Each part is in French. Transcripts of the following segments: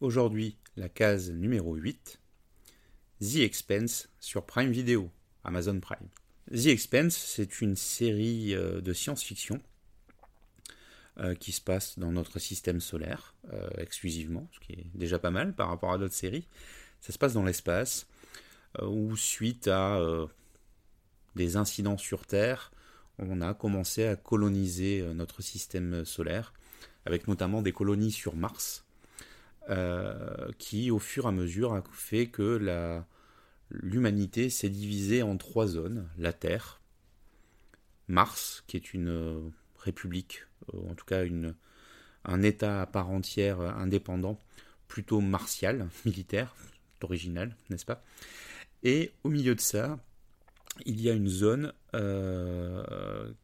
aujourd'hui la case numéro 8, The Expense sur Prime Video, Amazon Prime. The Expense, c'est une série euh, de science-fiction euh, qui se passe dans notre système solaire euh, exclusivement, ce qui est déjà pas mal par rapport à d'autres séries. Ça se passe dans l'espace, où suite à des incidents sur Terre, on a commencé à coloniser notre système solaire, avec notamment des colonies sur Mars, qui au fur et à mesure a fait que l'humanité s'est divisée en trois zones. La Terre, Mars, qui est une euh, république, euh, en tout cas un État à part entière euh, indépendant, plutôt martial, militaire, original, n'est-ce pas? Et au milieu de ça, il y a une zone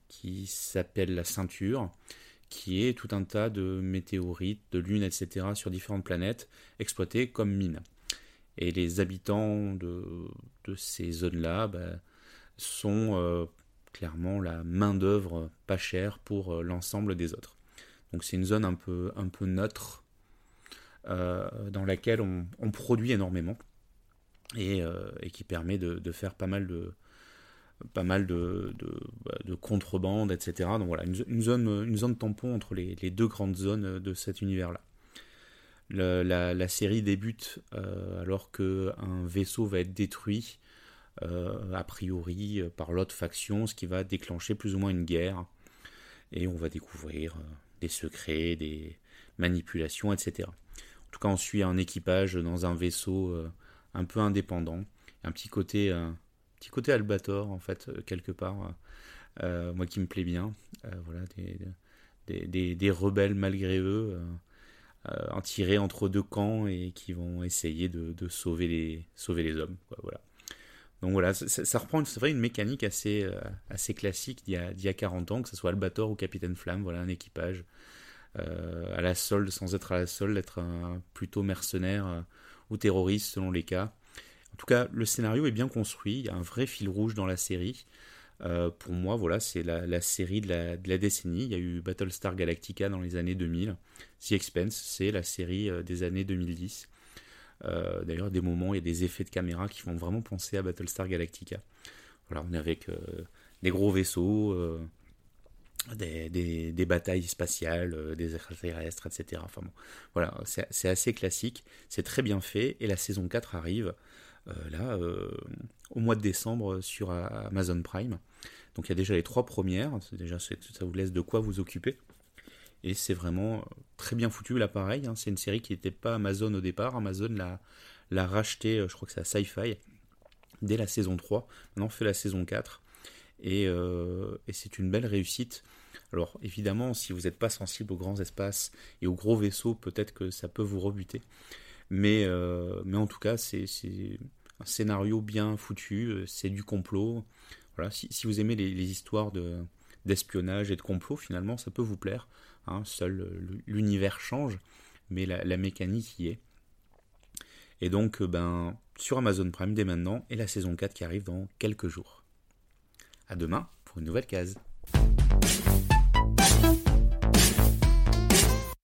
qui s'appelle la ceinture, qui est tout un tas de météorites, de lunes, etc., sur différentes planètes, exploitées comme mines. Et les habitants de, ces zones-là bah, sont euh, clairement la main-d'œuvre pas chère pour euh, l'ensemble des autres. Donc c'est une zone un peu, neutre euh, dans laquelle on, produit énormément et, qui permet de, faire pas mal de, pas mal de, de, contrebande, etc. Donc voilà, une, zone, une zone tampon entre les deux grandes zones de cet univers-là la, série débute euh, alors qu'un vaisseau va être détruit, euh, a priori, euh, par l'autre faction, ce qui va déclencher plus ou moins une guerre. Et on va découvrir des secrets, des manipulations, etc. En tout cas, on suit un équipage dans un vaisseau un peu indépendant. Un petit côté, petit côté Albator, en fait, quelque part. moi qui me plaît bien. voilà, des, rebelles malgré eux euh, en tirer entre deux camps et qui vont essayer de, sauver, les, hommes. voilà. Donc voilà, ça, reprend c'est vrai une mécanique assez, euh, classique d'il y, a 40 ans, que ce soit Albator ou Capitaine Flamme, voilà un équipage euh, à la solde sans être à la solde, être plutôt mercenaire ou terroriste selon les cas. En tout cas, le scénario est bien construit, il y a un vrai fil rouge dans la série. Euh, pour moi, voilà, c'est la, série de la, décennie. Il y a eu Battlestar Galactica dans les années 2000. The Expense, c'est la série euh, des années 2010. Euh, d'ailleurs, des moments, a des effets de caméra qui font vraiment penser à Battlestar Galactica. Voilà, on est avec des gros vaisseaux, des, batailles spatiales, des extraterrestres, etc. Enfin bon, voilà, c'est assez classique, c'est très bien fait, et la saison 4 arrive. Euh, là, euh, au mois de décembre sur Amazon Prime. Donc il y a déjà les trois premières, déjà ça vous laisse de quoi vous occuper. Et c'est vraiment très bien foutu l'appareil. Hein. C'est une série qui n'était pas Amazon au départ. Amazon l'a racheté, euh, je crois que c'est à Sci-Fi, dès la saison 3. Maintenant on fait la saison 4. Et, et c'est une belle réussite. Alors évidemment, si vous n'êtes pas sensible aux grands espaces et aux gros vaisseaux, peut-être que ça peut vous rebuter. Mais, mais en tout cas, c'est un scénario bien foutu, euh, c'est du complot. Voilà, si, vous aimez les, histoires de, d'espionnage et de complot, finalement, ça peut vous plaire. Hein. seul euh, l'univers change, mais la, mécanique y est. Et donc, euh, ben, sur Amazon Prime dès maintenant, et la saison 4 qui arrive dans quelques jours. À demain pour une nouvelle case.